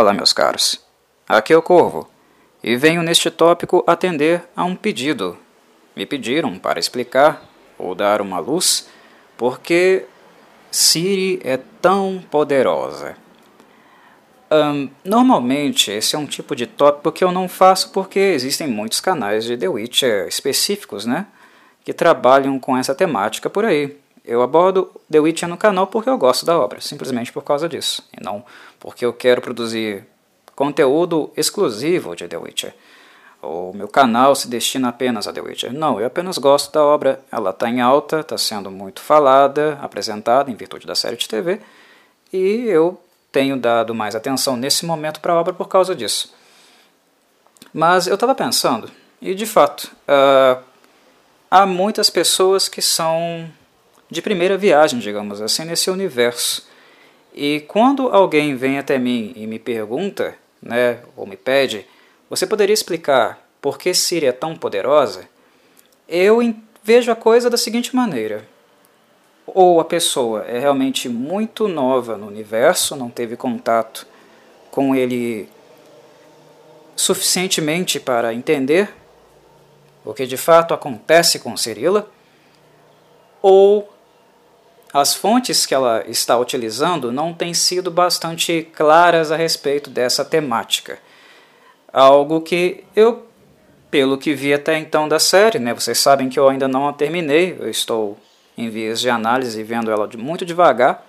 Olá, meus caros. Aqui é o Corvo e venho neste tópico atender a um pedido. Me pediram para explicar ou dar uma luz porque Siri é tão poderosa. Um, normalmente, esse é um tipo de tópico que eu não faço porque existem muitos canais de The Witcher específicos, né? Que trabalham com essa temática por aí. Eu abordo The Witcher no canal porque eu gosto da obra, simplesmente por causa disso, e não porque eu quero produzir conteúdo exclusivo de The Witcher. O meu canal se destina apenas a The Witcher. Não, eu apenas gosto da obra, ela está em alta, está sendo muito falada, apresentada em virtude da série de TV, e eu tenho dado mais atenção nesse momento para a obra por causa disso. Mas eu estava pensando, e de fato, uh, há muitas pessoas que são de primeira viagem, digamos assim, nesse universo. E quando alguém vem até mim e me pergunta, né, ou me pede, você poderia explicar por que Siri é tão poderosa? Eu vejo a coisa da seguinte maneira: ou a pessoa é realmente muito nova no universo, não teve contato com ele suficientemente para entender o que de fato acontece com Cirila, ou as fontes que ela está utilizando não têm sido bastante claras a respeito dessa temática. Algo que eu, pelo que vi até então da série, né, vocês sabem que eu ainda não a terminei, eu estou em vias de análise vendo ela muito devagar.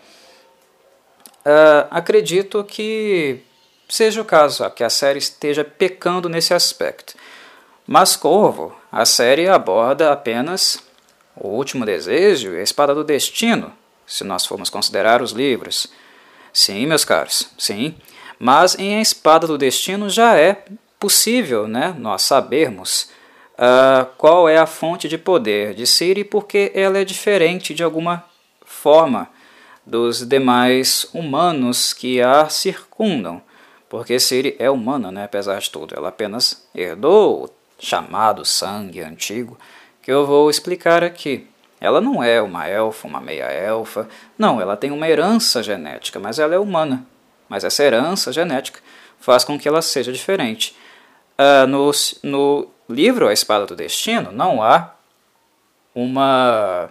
Uh, acredito que seja o caso, que a série esteja pecando nesse aspecto. Mas Corvo, a série aborda apenas o Último Desejo e A Espada do Destino, se nós formos considerar os livros. Sim, meus caros, sim. Mas em A Espada do Destino já é possível né, nós sabermos uh, qual é a fonte de poder de Siri, porque ela é diferente de alguma forma dos demais humanos que a circundam. Porque Siri é humana, né, apesar de tudo. Ela apenas herdou o chamado sangue antigo que eu vou explicar aqui. Ela não é uma elfa, uma meia-elfa. Não, ela tem uma herança genética, mas ela é humana. Mas essa herança genética faz com que ela seja diferente. Uh, no, no livro A Espada do Destino, não há uma,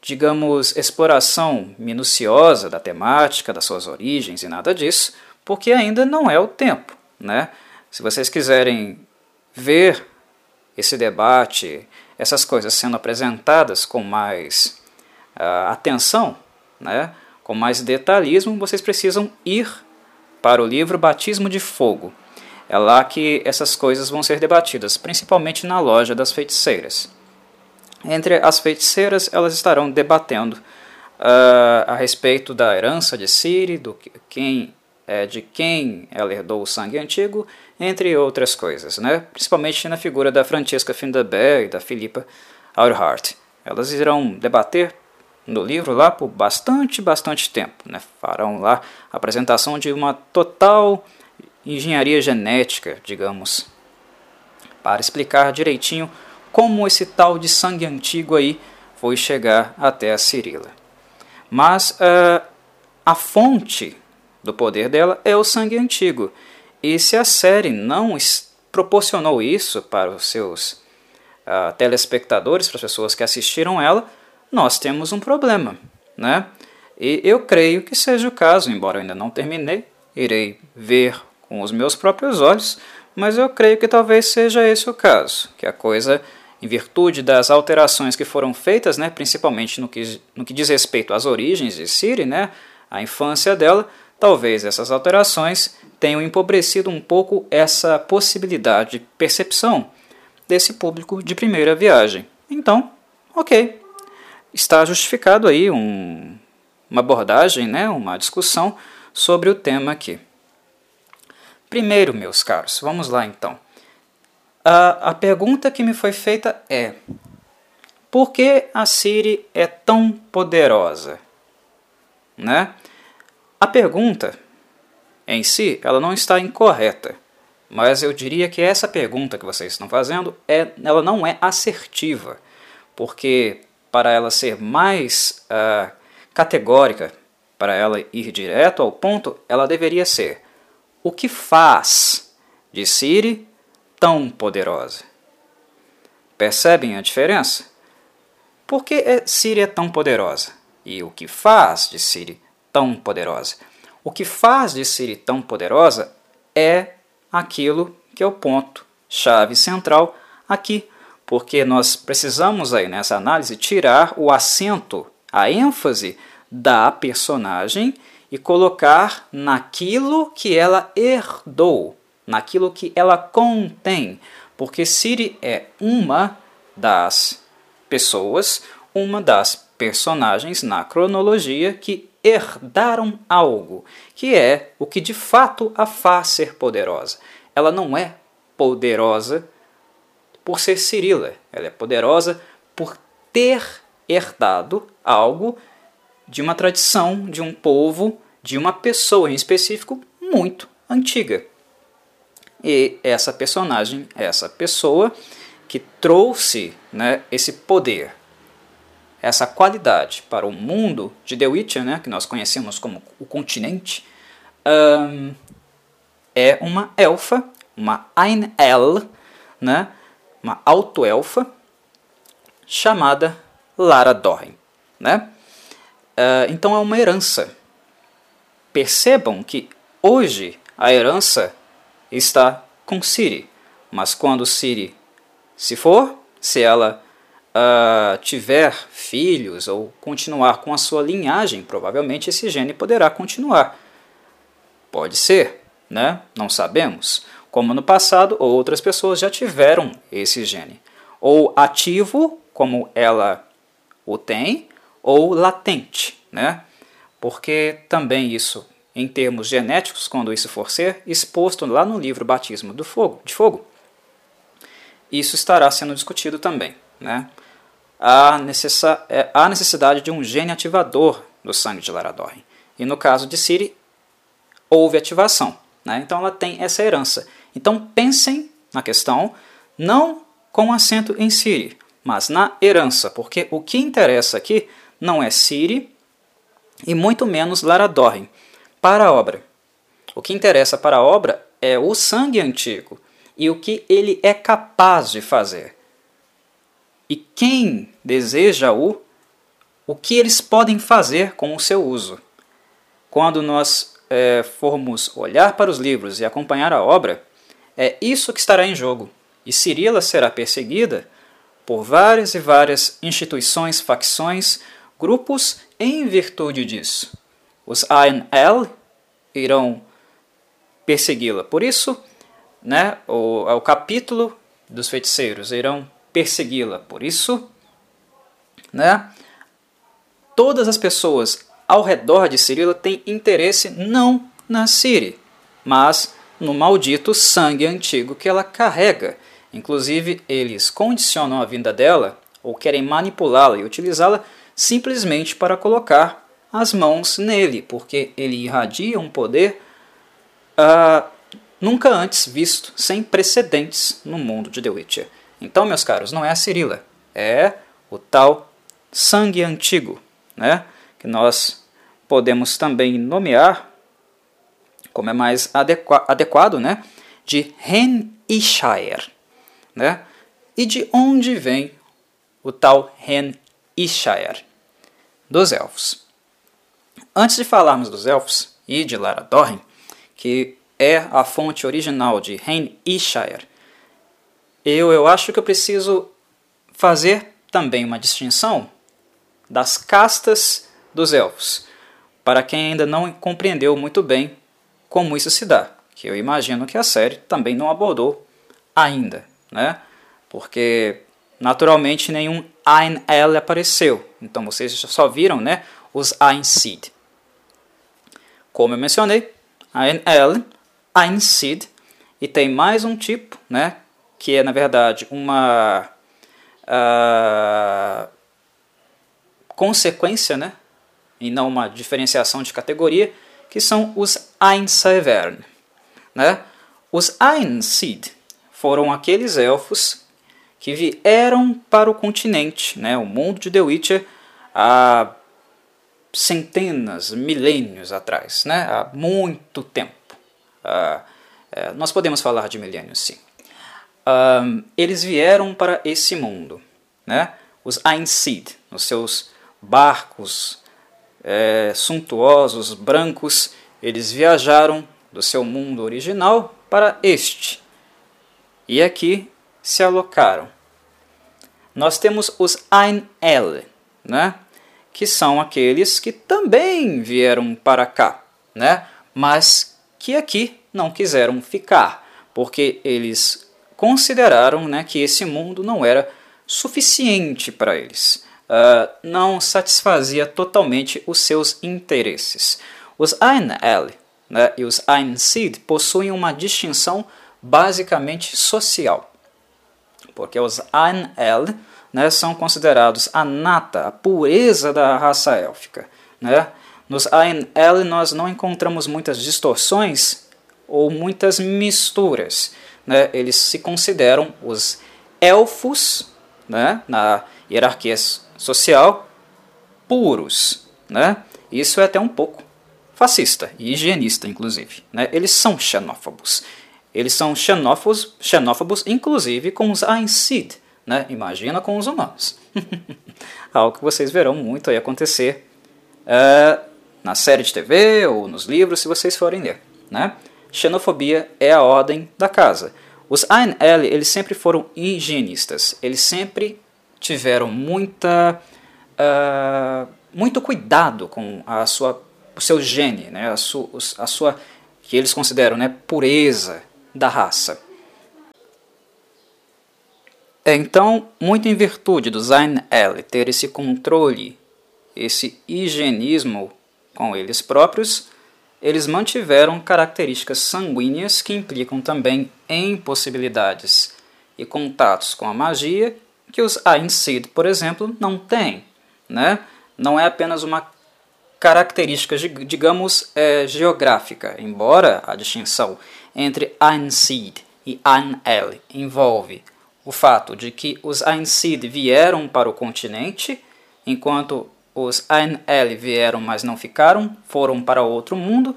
digamos, exploração minuciosa da temática, das suas origens e nada disso, porque ainda não é o tempo. Né? Se vocês quiserem ver esse debate, essas coisas sendo apresentadas com mais uh, atenção, né, com mais detalhismo, vocês precisam ir para o livro Batismo de Fogo. É lá que essas coisas vão ser debatidas, principalmente na loja das feiticeiras. Entre as feiticeiras, elas estarão debatendo uh, a respeito da herança de Siri, do que, quem é, de quem ela herdou o sangue antigo, entre outras coisas, né? principalmente na figura da Francesca Finderberg e da Philippa Aurhart. Elas irão debater no livro lá por bastante, bastante tempo. Né? Farão lá a apresentação de uma total engenharia genética, digamos, para explicar direitinho como esse tal de sangue antigo aí foi chegar até a Cirila. Mas uh, a fonte do poder dela é o sangue antigo. E se a série não proporcionou isso para os seus uh, telespectadores, para as pessoas que assistiram ela, nós temos um problema, né? E eu creio que seja o caso, embora eu ainda não terminei, irei ver com os meus próprios olhos, mas eu creio que talvez seja esse o caso, que a coisa, em virtude das alterações que foram feitas, né, principalmente no que, no que diz respeito às origens de Siri, né, a infância dela, Talvez essas alterações tenham empobrecido um pouco essa possibilidade de percepção desse público de primeira viagem. Então, ok, está justificado aí um, uma abordagem, né, uma discussão sobre o tema aqui. Primeiro, meus caros, vamos lá então. A, a pergunta que me foi feita é: por que a Siri é tão poderosa? Né? A pergunta em si, ela não está incorreta, mas eu diria que essa pergunta que vocês estão fazendo, é, ela não é assertiva, porque para ela ser mais uh, categórica, para ela ir direto ao ponto, ela deveria ser o que faz de Siri tão poderosa. Percebem a diferença? Por que Siri é tão poderosa? E o que faz de Siri tão poderosa? O que faz de Siri tão poderosa é aquilo que é o ponto chave central aqui, porque nós precisamos aí nessa análise tirar o acento, a ênfase da personagem e colocar naquilo que ela herdou, naquilo que ela contém, porque Siri é uma das pessoas, uma das personagens na cronologia que herdaram algo, que é o que de fato a faz ser poderosa. Ela não é poderosa por ser Cirila, ela é poderosa por ter herdado algo de uma tradição, de um povo, de uma pessoa em específico muito antiga. E essa personagem, essa pessoa que trouxe né, esse poder, essa qualidade para o mundo de The Witcher, né, que nós conhecemos como o continente, um, é uma elfa, uma Ain-El, né, uma auto-elfa, chamada Lara Dorren. Né? Uh, então é uma herança. Percebam que hoje a herança está com Siri, mas quando Siri se for, se ela uh, tiver filhos ou continuar com a sua linhagem, provavelmente esse gene poderá continuar. Pode ser, né? Não sabemos. Como no passado, outras pessoas já tiveram esse gene, ou ativo, como ela o tem, ou latente, né? Porque também isso, em termos genéticos, quando isso for ser exposto lá no livro Batismo do Fogo, de Fogo, isso estará sendo discutido também, né? Há, é, há necessidade de um gene ativador do sangue de Laradorn. E no caso de Siri, houve ativação. Né? Então ela tem essa herança. Então pensem na questão não com acento em Siri, mas na herança, porque o que interessa aqui não é Siri e muito menos Laradorn para a obra. O que interessa para a obra é o sangue antigo e o que ele é capaz de fazer. E quem deseja-o, o que eles podem fazer com o seu uso. Quando nós é, formos olhar para os livros e acompanhar a obra, é isso que estará em jogo. E Cirila será perseguida por várias e várias instituições, facções, grupos em virtude disso. Os ANL irão persegui-la. Por isso, né, o, o capítulo dos feiticeiros irão persegui-la. Por isso, né, todas as pessoas ao redor de Cirila têm interesse não na Ciri, mas no maldito sangue antigo que ela carrega. Inclusive, eles condicionam a vinda dela ou querem manipulá-la e utilizá-la simplesmente para colocar as mãos nele, porque ele irradia um poder uh, nunca antes visto, sem precedentes no mundo de The Witcher. Então, meus caros, não é a Cirila, é o tal sangue antigo, né? que nós podemos também nomear, como é mais adequa adequado, né? de Ren Ishire. Né? E de onde vem o tal Ren Ishire? Dos elfos. Antes de falarmos dos elfos e de Lara que é a fonte original de Ren Ishire, eu, eu acho que eu preciso fazer também uma distinção das castas dos elfos, para quem ainda não compreendeu muito bem como isso se dá, que eu imagino que a série também não abordou ainda, né? Porque naturalmente nenhum Ain El apareceu, então vocês só viram, né, os Ain Seed. Como eu mencionei, Ain El, Ain Seed, e tem mais um tipo, né, que é na verdade uma uh, consequência, né, e não uma diferenciação de categoria, que são os Ainsevern. Né? Os Ainseed foram aqueles elfos que vieram para o continente, né, o mundo de The Witcher, há centenas, milênios atrás, né, há muito tempo uh, nós podemos falar de milênios, sim. Uh, eles vieram para esse mundo, né? Os Einsid, nos seus barcos é, suntuosos, brancos, eles viajaram do seu mundo original para este. E aqui se alocaram. Nós temos os Ain-El, né? que são aqueles que também vieram para cá, né? mas que aqui não quiseram ficar, porque eles consideraram né, que esse mundo não era suficiente para eles, uh, não satisfazia totalmente os seus interesses. Os Ain-El né, e os Ain-Sid possuem uma distinção basicamente social, porque os Ain-El né, são considerados a nata, a pureza da raça élfica. Né? Nos Ain-El nós não encontramos muitas distorções ou muitas misturas. Né? Eles se consideram os elfos né, na hierarquia social puros. Né? Isso é até um pouco fascista e higienista, inclusive. Né? Eles são xenófobos. Eles são xenófobos, xenófobos inclusive com os Ainsid, né? Imagina com os humanos. Algo que vocês verão muito aí acontecer é, na série de TV ou nos livros, se vocês forem ler. Né? Xenofobia é a ordem da casa. Os ANL eles sempre foram higienistas. Eles sempre tiveram muita, uh, muito cuidado com a sua, o seu gene, né? a, su, a sua que eles consideram né, pureza da raça. É, então, muito em virtude do Zain El ter esse controle, esse higienismo com eles próprios, eles mantiveram características sanguíneas que implicam também em possibilidades e contatos com a magia que os Ain por exemplo, não têm. Né? Não é apenas uma característica, digamos, é, geográfica, embora a distinção entre Ain e Ain El envolve o fato de que os Ainsid vieram para o continente, enquanto os Ain-El vieram, mas não ficaram, foram para outro mundo,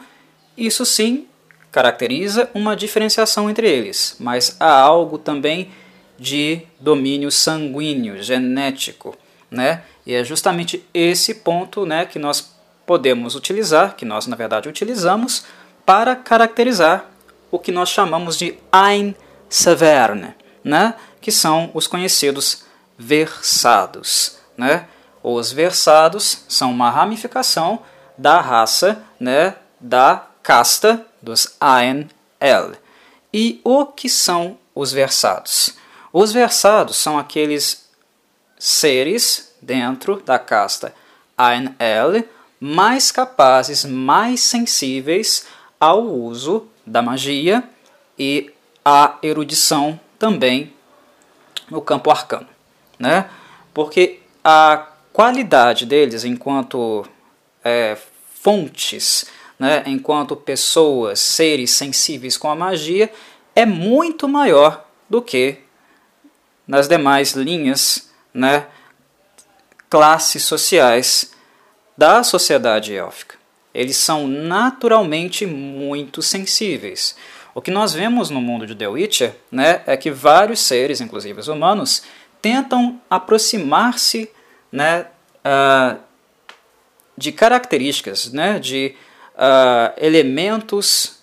isso sim caracteriza uma diferenciação entre eles, mas há algo também de domínio sanguíneo, genético, né? E é justamente esse ponto, né, que nós podemos utilizar, que nós na verdade utilizamos para caracterizar o que nós chamamos de Ain Severne, né? que são os conhecidos versados. Né? Os versados são uma ramificação da raça né, da casta dos Aen-El. E o que são os versados? Os versados são aqueles seres dentro da casta Aen-El mais capazes, mais sensíveis ao uso da magia e à erudição também no campo arcano, né? Porque a qualidade deles enquanto é, fontes, né, enquanto pessoas, seres sensíveis com a magia, é muito maior do que nas demais linhas, né, classes sociais da sociedade élfica. Eles são naturalmente muito sensíveis. O que nós vemos no mundo de The Witcher né, é que vários seres, inclusive os humanos, tentam aproximar-se né, uh, de características, né, de uh, elementos,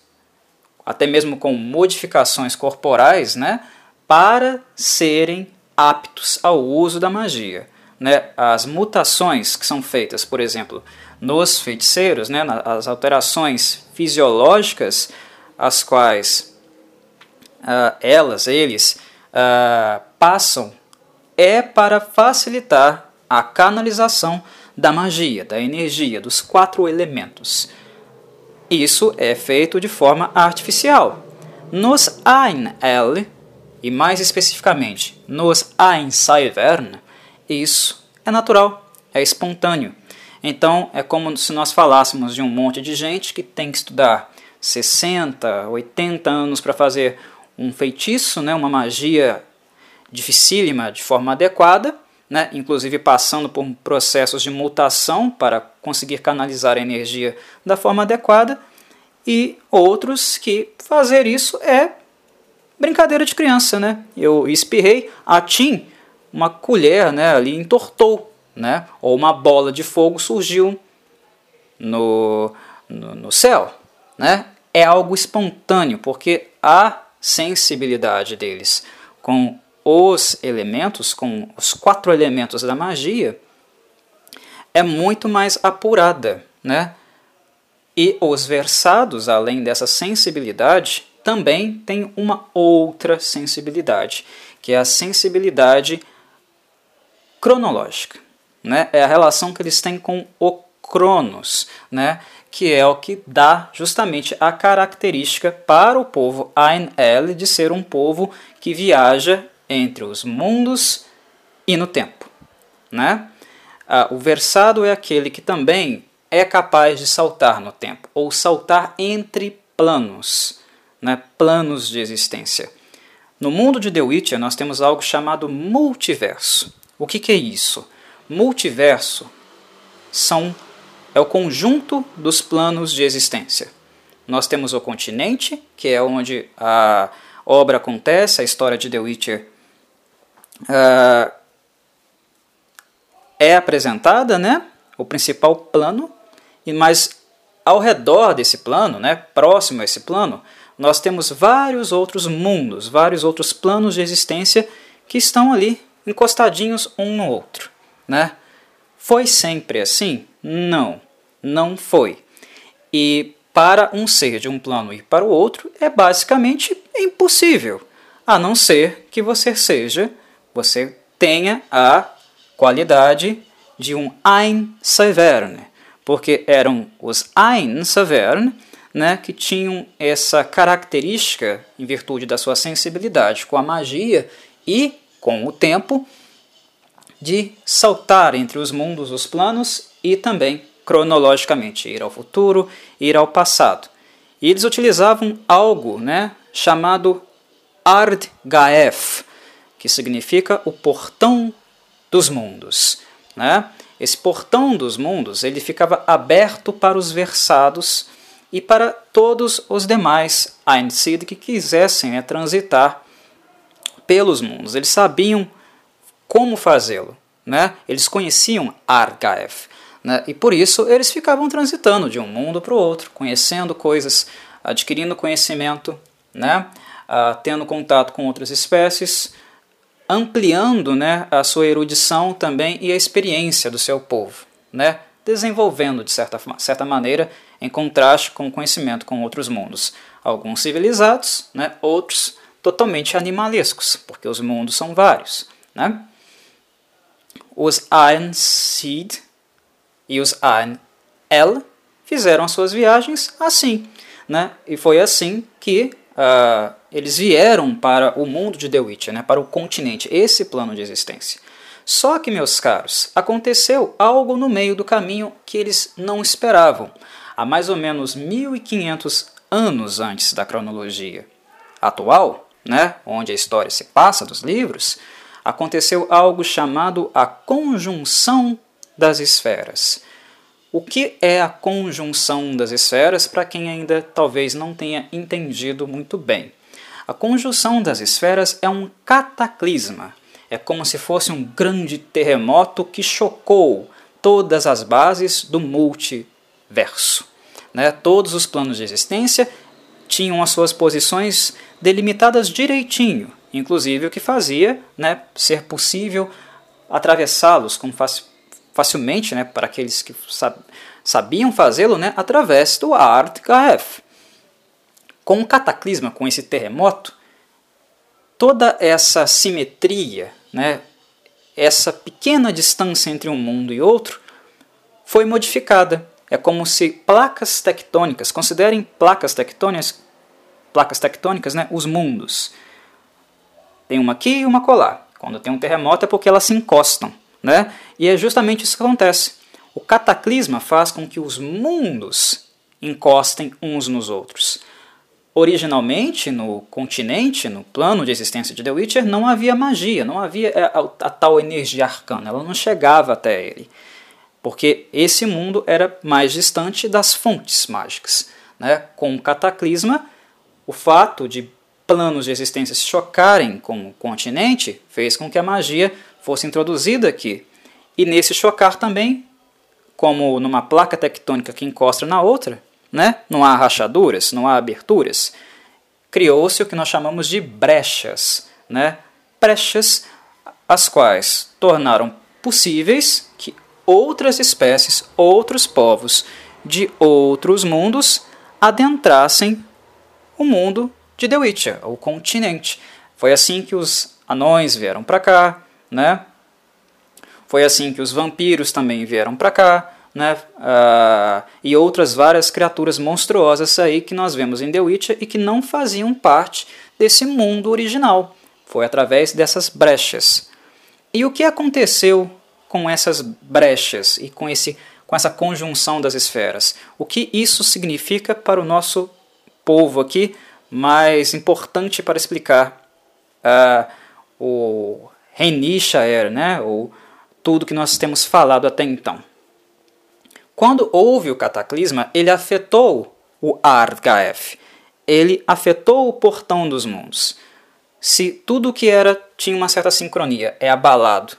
até mesmo com modificações corporais, né, para serem aptos ao uso da magia. Né? As mutações que são feitas, por exemplo, nos feiticeiros, né, as alterações fisiológicas, as quais uh, elas, eles, uh, passam é para facilitar a canalização da magia, da energia, dos quatro elementos. Isso é feito de forma artificial. Nos Ain-El, e mais especificamente nos Ain-Saivern, isso é natural, é espontâneo. Então é como se nós falássemos de um monte de gente que tem que estudar 60, 80 anos para fazer um feitiço, né, uma magia dificílima de forma adequada, né, inclusive passando por processos de mutação para conseguir canalizar a energia da forma adequada, e outros que fazer isso é brincadeira de criança, né? Eu espirrei, a Tim, uma colher, né, ali entortou, né? Ou uma bola de fogo surgiu no, no, no céu, né? É algo espontâneo, porque a sensibilidade deles com os elementos, com os quatro elementos da magia, é muito mais apurada, né? E os versados, além dessa sensibilidade, também têm uma outra sensibilidade, que é a sensibilidade cronológica. Né? É a relação que eles têm com o Cronos, né? que é o que dá justamente a característica para o povo Ain El de ser um povo que viaja entre os mundos e no tempo. Né? Ah, o versado é aquele que também é capaz de saltar no tempo, ou saltar entre planos, né? planos de existência. No mundo de The Witcher, nós temos algo chamado multiverso. O que, que é isso? Multiverso são, é o conjunto dos planos de existência. Nós temos o continente, que é onde a obra acontece, a história de The Witcher uh, é apresentada, né? o principal plano, mas ao redor desse plano, né, próximo a esse plano, nós temos vários outros mundos, vários outros planos de existência que estão ali encostadinhos um no outro, né? Foi sempre assim? Não, não foi. E para um ser de um plano ir para o outro é basicamente impossível, a não ser que você seja, você tenha a qualidade de um Ein Severne, porque eram os Ein Severne né, que tinham essa característica, em virtude da sua sensibilidade com a magia e com o tempo, de saltar entre os mundos, os planos e também cronologicamente ir ao futuro, ir ao passado. E eles utilizavam algo né, chamado Ard Gaef, que significa o portão dos mundos. Né? Esse portão dos mundos ele ficava aberto para os versados e para todos os demais Einsid que quisessem né, transitar pelos mundos. Eles sabiam como fazê-lo. Né? Eles conheciam Argaev. Né? E por isso eles ficavam transitando de um mundo para o outro, conhecendo coisas, adquirindo conhecimento, né? Ah, tendo contato com outras espécies, ampliando né, a sua erudição também e a experiência do seu povo, né? desenvolvendo de certa, certa maneira em contraste com o conhecimento com outros mundos. Alguns civilizados, né, outros totalmente animalescos, porque os mundos são vários. Né? Os Ain Seed e os Ain El fizeram as suas viagens assim. Né? E foi assim que uh, eles vieram para o mundo de The Witcher, né? para o continente, esse plano de existência. Só que, meus caros, aconteceu algo no meio do caminho que eles não esperavam, há mais ou menos 1500 anos antes da cronologia atual, né, onde a história se passa dos livros, aconteceu algo chamado a conjunção das esferas. O que é a conjunção das esferas para quem ainda talvez não tenha entendido muito bem? A conjunção das esferas é um cataclisma, é como se fosse um grande terremoto que chocou todas as bases do multiverso. Né? Todos os planos de existência tinham as suas posições delimitadas direitinho, inclusive o que fazia né, ser possível atravessá-los com facilmente né, para aqueles que sabiam fazê-lo né, através do Art KF. Com o cataclisma, com esse terremoto, toda essa simetria né, essa pequena distância entre um mundo e outro foi modificada. É como se placas tectônicas, considerem placas tectônicas, placas tectônicas, né, os mundos. Tem uma aqui e uma colar. Quando tem um terremoto é porque elas se encostam, né? E é justamente isso que acontece. O cataclisma faz com que os mundos encostem uns nos outros. Originalmente, no continente, no plano de existência de The Witcher, não havia magia, não havia a, é, a, a tal energia arcana, ela não chegava até ele. Porque esse mundo era mais distante das fontes mágicas. Né? Com o cataclisma, o fato de planos de existência se chocarem com o continente fez com que a magia fosse introduzida aqui. E nesse chocar também, como numa placa tectônica que encosta na outra, né? não há rachaduras, não há aberturas, criou-se o que nós chamamos de brechas. Né? Brechas as quais tornaram possíveis que outras espécies, outros povos de outros mundos adentrassem o mundo de The Witcher, o continente. Foi assim que os anões vieram para cá, né? Foi assim que os vampiros também vieram para cá, né? Uh, e outras várias criaturas monstruosas aí que nós vemos em The Witcher e que não faziam parte desse mundo original. Foi através dessas brechas. E o que aconteceu com essas brechas e com, esse, com essa conjunção das esferas? O que isso significa para o nosso povo aqui, mais importante para explicar uh, o Renishaer, né, ou tudo que nós temos falado até então. Quando houve o cataclisma, ele afetou o Ardgaef, ele afetou o portão dos mundos. Se tudo que era tinha uma certa sincronia é abalado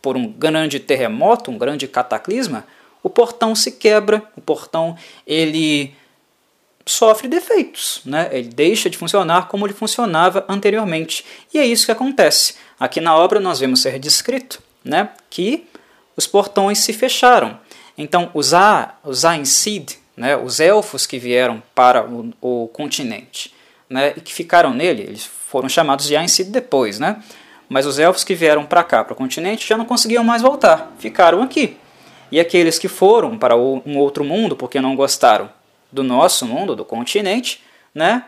por um grande terremoto, um grande cataclisma, o portão se quebra, o portão ele sofre defeitos, né? ele deixa de funcionar como ele funcionava anteriormente. E é isso que acontece. Aqui na obra nós vemos ser descrito né? que os portões se fecharam. Então, os, Ainsid, né? os elfos que vieram para o, o continente né? e que ficaram nele, eles foram chamados de Ainsid depois, né? mas os elfos que vieram para cá, para o continente, já não conseguiam mais voltar, ficaram aqui. E aqueles que foram para um outro mundo porque não gostaram do nosso mundo, do continente, né,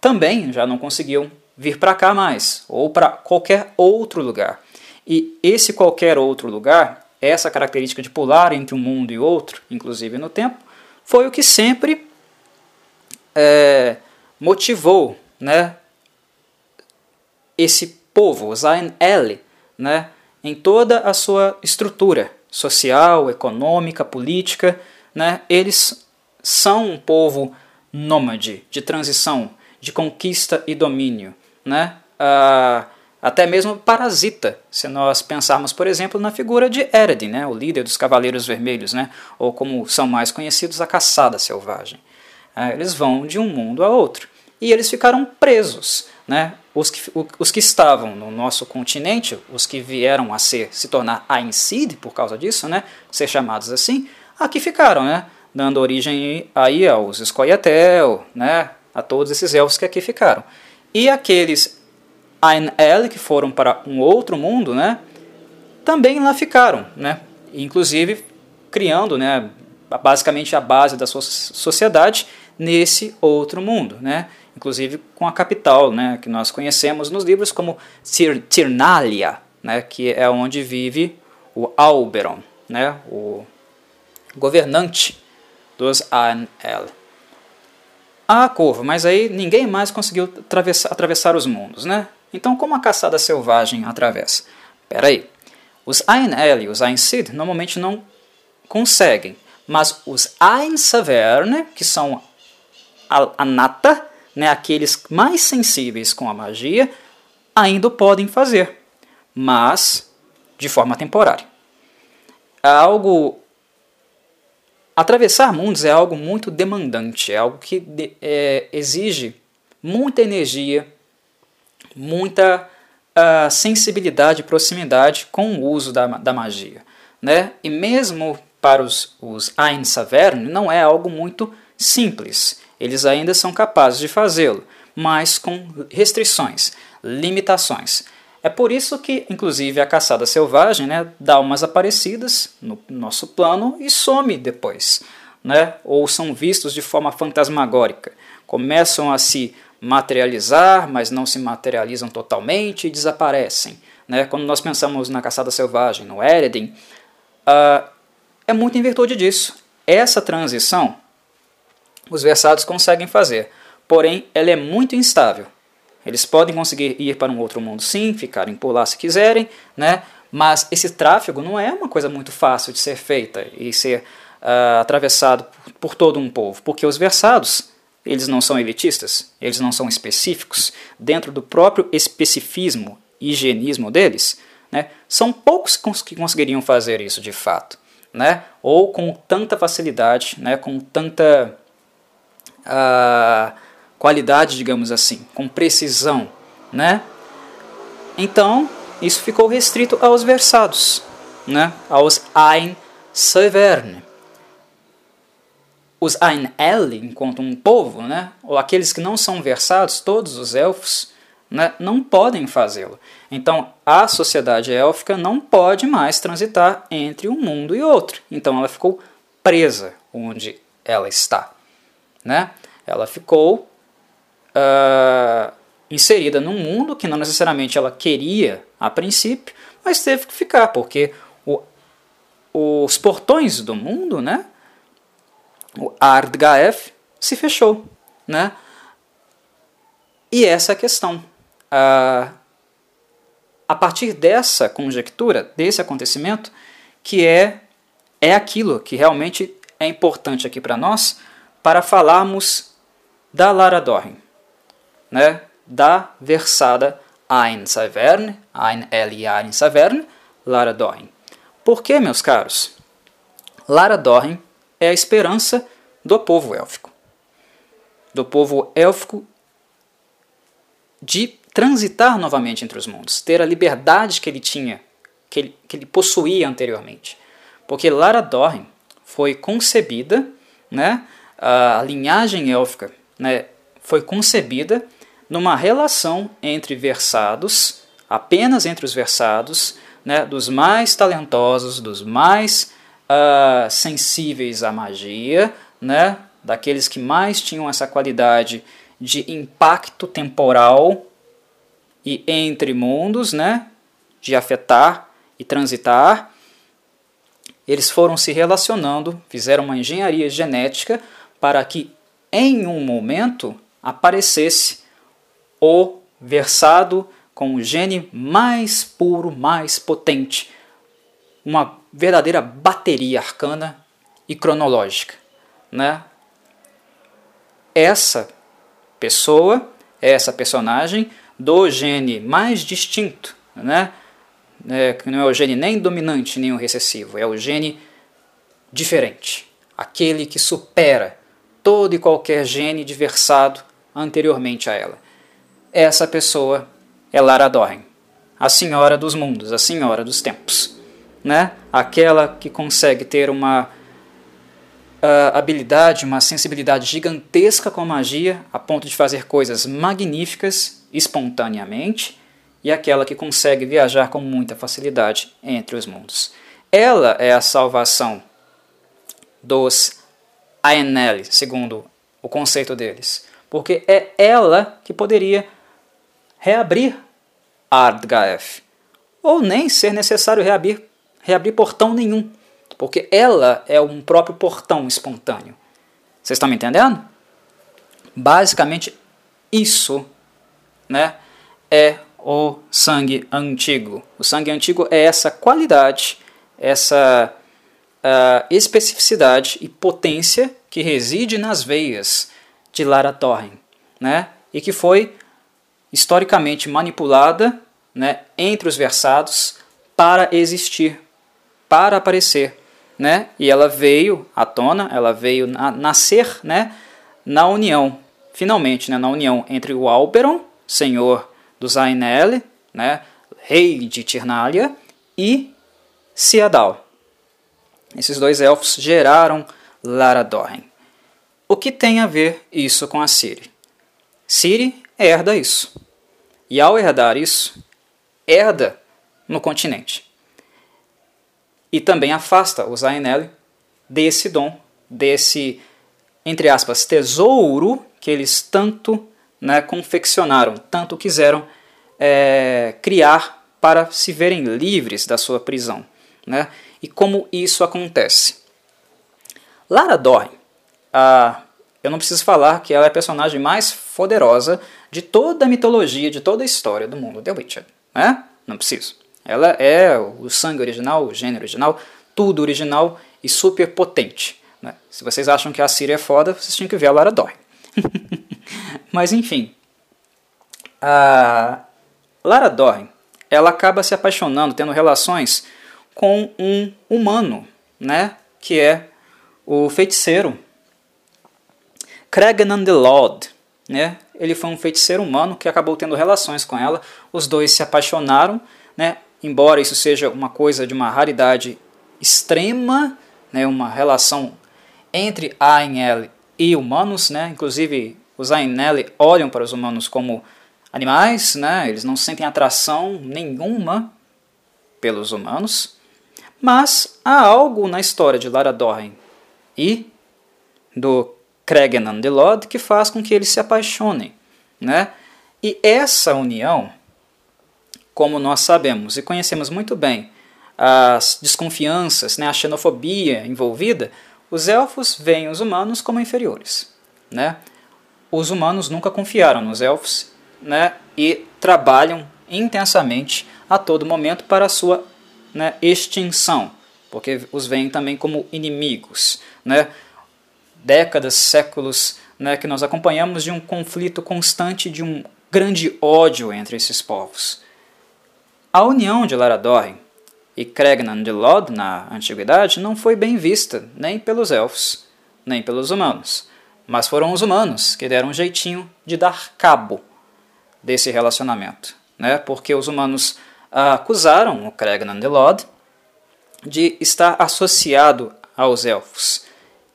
também já não conseguiam vir para cá mais, ou para qualquer outro lugar. E esse qualquer outro lugar, essa característica de pular entre um mundo e outro, inclusive no tempo, foi o que sempre é, motivou né, esse povo, Zayn El, né, em toda a sua estrutura social, econômica, política, né, eles são um povo nômade, de transição, de conquista e domínio, né? Ah, até mesmo parasita, se nós pensarmos, por exemplo, na figura de Eredin, né, o líder dos Cavaleiros Vermelhos, né, ou como são mais conhecidos, a Caçada Selvagem. Ah, eles vão de um mundo a outro e eles ficaram presos. Né? Os, que, os que estavam no nosso continente, os que vieram a ser, se tornar Ainsid por causa disso, né? ser chamados assim, aqui ficaram, né? dando origem aí aos Scoia'tael, né? a todos esses elfos que aqui ficaram. E aqueles Ain-El que foram para um outro mundo, né? também lá ficaram, né? inclusive criando né, basicamente a base da sua sociedade nesse outro mundo. Né? inclusive com a capital, né, que nós conhecemos nos livros como Tirnalia, né, que é onde vive o Alberon, né, o governante dos An-El. Ah, curva, mas aí ninguém mais conseguiu atravessar, os mundos, né? Então como a caçada selvagem atravessa? Espera aí. Os Ain-El e os Ain-Sid normalmente não conseguem, mas os Ain-Saverne, que são a, a nata, né, aqueles mais sensíveis com a magia, ainda podem fazer, mas de forma temporária. Algo. Atravessar mundos é algo muito demandante, é algo que é, exige muita energia, muita uh, sensibilidade e proximidade com o uso da, da magia. Né? E mesmo para os, os Ain Saverne, não é algo muito simples. Eles ainda são capazes de fazê-lo, mas com restrições, limitações. É por isso que, inclusive, a caçada selvagem né, dá umas aparecidas no nosso plano e some depois, né? ou são vistos de forma fantasmagórica. Começam a se materializar, mas não se materializam totalmente e desaparecem. Né? Quando nós pensamos na caçada selvagem, no Eredin, uh, é muito em virtude disso. Essa transição os versados conseguem fazer, porém ela é muito instável. Eles podem conseguir ir para um outro mundo sim, ficarem por lá se quiserem, né? mas esse tráfego não é uma coisa muito fácil de ser feita e ser uh, atravessado por, todo um povo, porque os versados eles não são elitistas, eles não são específicos dentro do próprio especificismo, higienismo deles. Né? São poucos que conseguiriam fazer isso de fato, né? ou com tanta facilidade, né? com tanta uh, qualidade, digamos assim, com precisão. Né? Então, isso ficou restrito aos versados, né? aos Ein Severne. Os Ein-El, enquanto um povo, né? ou aqueles que não são versados, todos os elfos, né? não podem fazê-lo. Então, a sociedade élfica não pode mais transitar entre um mundo e outro. Então, ela ficou presa onde ela está. Né? Ela ficou uh, inserida num mundo que não necessariamente ela queria a princípio, mas teve que ficar, porque o, os portões do mundo, né, o Ardgaef, se fechou. Né? E essa é a questão. Ah, a partir dessa conjectura, desse acontecimento, que é, é aquilo que realmente é importante aqui para nós, para falarmos da Lara Dorn, né? da versada Ein Saverne, Ein L Ein Saverne, Lara Dorn. Por que, meus caros? Lara Dorn é a esperança do povo élfico. Do povo élfico de transitar novamente entre os mundos, ter a liberdade que ele tinha, que ele, que ele possuía anteriormente. Porque Lara Dorn foi concebida, né, a linhagem élfica né, foi concebida numa relação entre versados, apenas entre os versados, né, dos mais talentosos, dos mais uh, sensíveis à magia, né, daqueles que mais tinham essa qualidade de impacto temporal e entre mundos, né, de afetar e transitar. Eles foram se relacionando, fizeram uma engenharia genética para que em um momento aparecesse o versado com o gene mais puro, mais potente, uma verdadeira bateria arcana e cronológica, né? Essa pessoa, essa personagem do gene mais distinto, né? É, que não é o gene nem dominante nem o recessivo, é o gene diferente, aquele que supera todo e qualquer gene diversado anteriormente a ela. Essa pessoa é Lara Dorn, a senhora dos mundos, a senhora dos tempos, né? Aquela que consegue ter uma uh, habilidade, uma sensibilidade gigantesca com a magia, a ponto de fazer coisas magníficas espontaneamente, e aquela que consegue viajar com muita facilidade entre os mundos. Ela é a salvação dos Aenel, segundo o conceito deles, porque é ela que poderia reabrir Ardgaef, ou nem ser necessário reabrir, reabrir portão nenhum, porque ela é um próprio portão espontâneo. Vocês estão me entendendo? Basicamente, isso né, é o sangue antigo. O sangue antigo é essa qualidade, essa uh, especificidade e potência que reside nas veias de Lara Torren, né, e que foi historicamente manipulada né, entre os versados para existir, para aparecer. Né? E ela veio à tona, ela veio a nascer né, na união, finalmente, né, na união entre o Alberon senhor dos Ainel, né, rei de Tirnália, e Siadal. Esses dois elfos geraram Laradorn. O que tem a ver isso com a Ciri? Ciri herda isso. E ao herdar isso, herda no continente. E também afasta os Ainel desse dom, desse, entre aspas, tesouro que eles tanto né, confeccionaram, tanto quiseram é, criar para se verem livres da sua prisão. Né? E como isso acontece? Lara Dorn, a, eu não preciso falar que ela é a personagem mais poderosa de toda a mitologia, de toda a história do mundo The Witcher. Né? Não preciso. Ela é o sangue original, o gênero original, tudo original, e super potente. Né? Se vocês acham que a Ciri é foda, vocês tinham que ver a Lara Dorn. Mas enfim, a Lara Dorn ela acaba se apaixonando, tendo relações com um humano, né? que é o feiticeiro Cregan the Lord. Né? Ele foi um feiticeiro humano que acabou tendo relações com ela. Os dois se apaixonaram, né? embora isso seja uma coisa de uma raridade extrema, né? uma relação entre Ainel e humanos. Né? Inclusive, os Ainel olham para os humanos como animais, né? eles não sentem atração nenhuma pelos humanos. Mas há algo na história de Lara Dorren e do Cregan de Lod que faz com que eles se apaixonem. Né? E essa união, como nós sabemos e conhecemos muito bem as desconfianças, né, a xenofobia envolvida, os elfos veem os humanos como inferiores. Né? Os humanos nunca confiaram nos elfos né, e trabalham intensamente a todo momento para a sua né, extinção, porque os veem também como inimigos. Né? Décadas, séculos né, que nós acompanhamos de um conflito constante, de um grande ódio entre esses povos. A união de Laradorn e Cregnan de Lod na antiguidade não foi bem vista nem pelos elfos, nem pelos humanos, mas foram os humanos que deram um jeitinho de dar cabo desse relacionamento, né? porque os humanos acusaram o Cregnan de Lod de estar associado aos elfos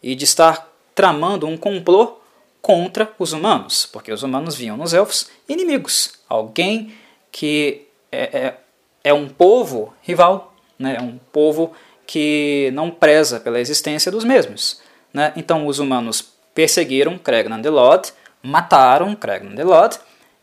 e de estar tramando um complô contra os humanos, porque os humanos viam nos elfos inimigos, alguém que é, é, é um povo rival, né? é um povo que não preza pela existência dos mesmos. Né? Então os humanos perseguiram Cregnan de Lod, mataram Cregnan de Lod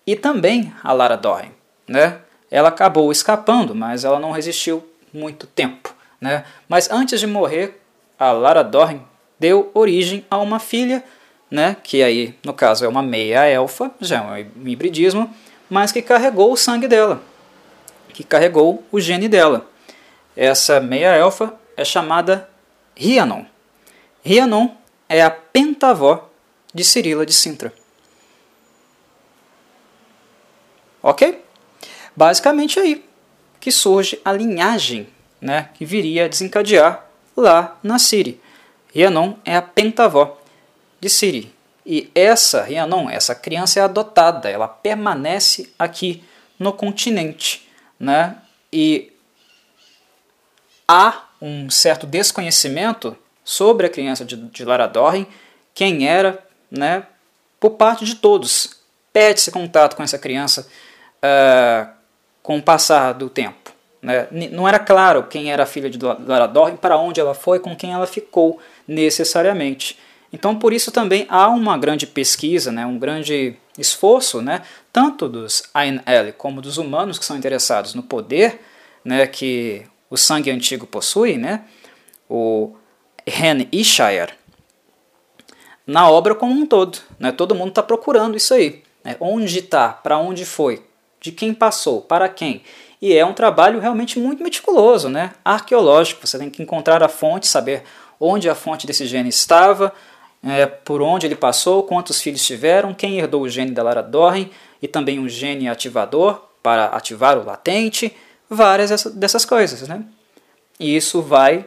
e também a Lara Dorren. Né? Ela acabou escapando, mas ela não resistiu muito tempo. Né? Mas antes de morrer, a Lara Dorren deu origem a uma filha, né? que aí no caso é uma meia-elfa, já é um hibridismo, mas que carregou o sangue dela, que carregou o gene dela. Essa meia-elfa é chamada Rhiannon. Rhiannon é a pentavó de Cirila de Sintra. Ok? Basicamente é aí que surge a linhagem né, que viria a desencadear lá na Siri. Rhiannon é a pentavó de Siri. E essa Rhiannon, essa criança é adotada, ela permanece aqui no continente. Né? E há um certo desconhecimento sobre a criança de, de Laradorren, quem era, né, por parte de todos. Pede-se contato com essa criança, uh, com o passar do tempo. Né? Não era claro quem era a filha de Larador e para onde ela foi, com quem ela ficou necessariamente. Então, por isso também há uma grande pesquisa, né, um grande esforço, né, tanto dos Ainel como dos humanos que são interessados no poder né, que o sangue antigo possui, né, o Hen Ishire, na obra como um todo. Né, todo mundo está procurando isso aí. Né, onde está, para onde foi, de quem passou, para quem. E é um trabalho realmente muito meticuloso, né? arqueológico. Você tem que encontrar a fonte, saber onde a fonte desse gene estava, é, por onde ele passou, quantos filhos tiveram, quem herdou o gene da Lara Dorren e também um gene ativador para ativar o latente, várias dessas coisas. Né? E isso vai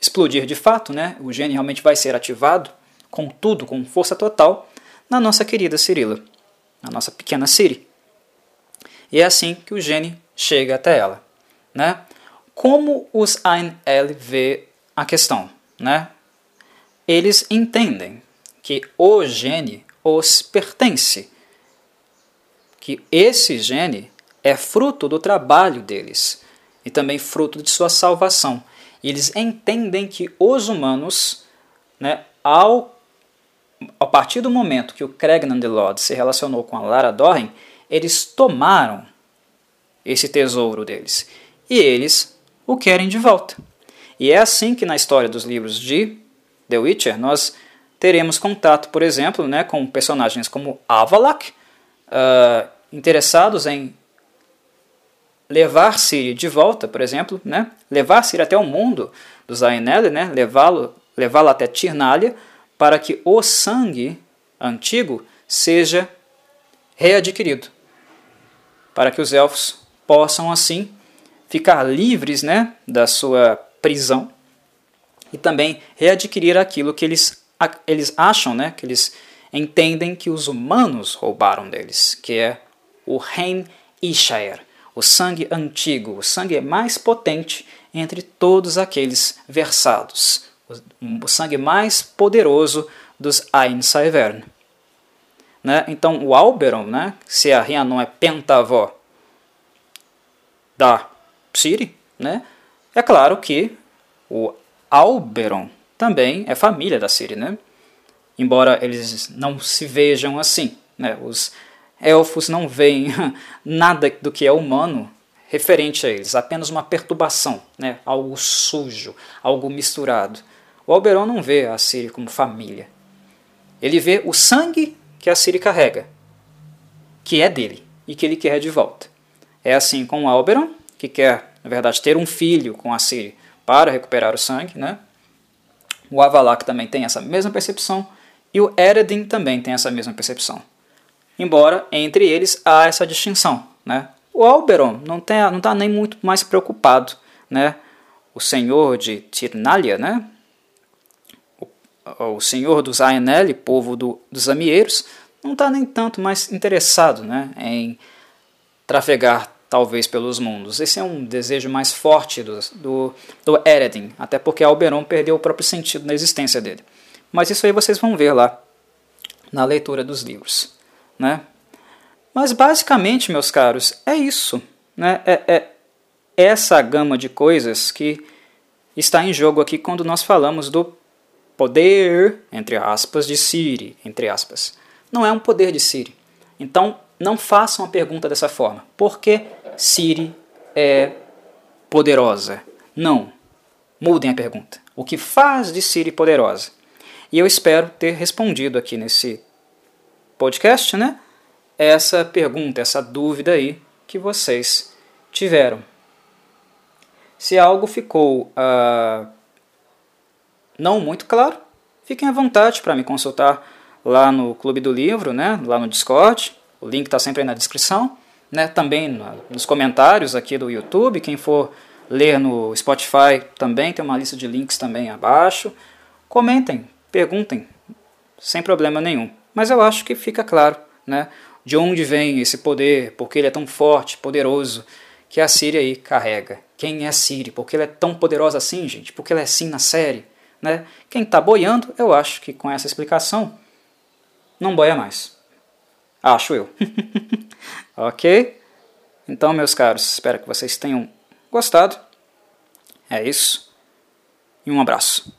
explodir de fato, né? o gene realmente vai ser ativado com tudo, com força total, na nossa querida Cirila, na nossa pequena Siri. E é assim que o gene chega até ela. Né? Como os Ain-El vê a questão? Né? Eles entendem que o gene os pertence, que esse gene é fruto do trabalho deles e também fruto de sua salvação. E eles entendem que os humanos, né, ao, a partir do momento que o Cregnan de Lod se relacionou com a Lara Dorren, eles tomaram esse tesouro deles e eles o querem de volta. E é assim que na história dos livros de The Witcher nós teremos contato, por exemplo, né, com personagens como Avalak, uh, interessados em levar Siri de volta, por exemplo, né? levar Siri até o mundo dos Ainel, né? levá-lo levá até Tirnália, para que o sangue antigo seja readquirido, para que os elfos possam assim ficar livres né, da sua prisão e também readquirir aquilo que eles, eles acham, né, que eles entendem que os humanos roubaram deles, que é o Rein Ishaer, o sangue antigo, o sangue mais potente entre todos aqueles versados, o sangue mais poderoso dos Ain Saivern. Né? Então, o Alberon, né, se a Rhiannon é pentavó da Ciri, né, é claro que o Alberon também é família da Ciri, né? embora eles não se vejam assim. Né? Os elfos não veem nada do que é humano referente a eles, apenas uma perturbação, né? algo sujo, algo misturado. O Alberon não vê a Ciri como família. Ele vê o sangue que a Ciri carrega, que é dele e que ele quer de volta. É assim com o Alberon, que quer, na verdade, ter um filho com a Ciri para recuperar o sangue. Né? O Avalak também tem essa mesma percepção e o Eredin também tem essa mesma percepção. Embora entre eles há essa distinção. Né? O Alberon não está não tá nem muito mais preocupado. Né? O senhor de Tirnalia, né? o senhor dos Aenel, povo do, dos amieiros, não está nem tanto mais interessado né, em trafegar talvez pelos mundos. Esse é um desejo mais forte do, do, do Eredin, até porque Alberon perdeu o próprio sentido na existência dele. Mas isso aí vocês vão ver lá na leitura dos livros. Né? Mas basicamente, meus caros, é isso. Né? É, é essa gama de coisas que está em jogo aqui quando nós falamos do poder, entre aspas, de Siri, entre aspas. Não é um poder de Siri. Então, não façam a pergunta dessa forma. Por que Siri é poderosa? Não. Mudem a pergunta. O que faz de Siri poderosa? E eu espero ter respondido aqui nesse podcast, né? Essa pergunta, essa dúvida aí que vocês tiveram. Se algo ficou uh, não muito claro, fiquem à vontade para me consultar lá no Clube do Livro, né, lá no Discord. O link está sempre aí na descrição. Né, também nos comentários aqui do YouTube. Quem for ler no Spotify também tem uma lista de links também abaixo. Comentem, perguntem, sem problema nenhum. Mas eu acho que fica claro né, de onde vem esse poder, porque ele é tão forte, poderoso, que a Siri aí carrega. Quem é a Siri? Porque ela é tão poderosa assim, gente? Porque ela é assim na série? Né? Quem está boiando, eu acho que com essa explicação não boia mais. Acho eu. ok? Então, meus caros, espero que vocês tenham gostado. É isso. E um abraço.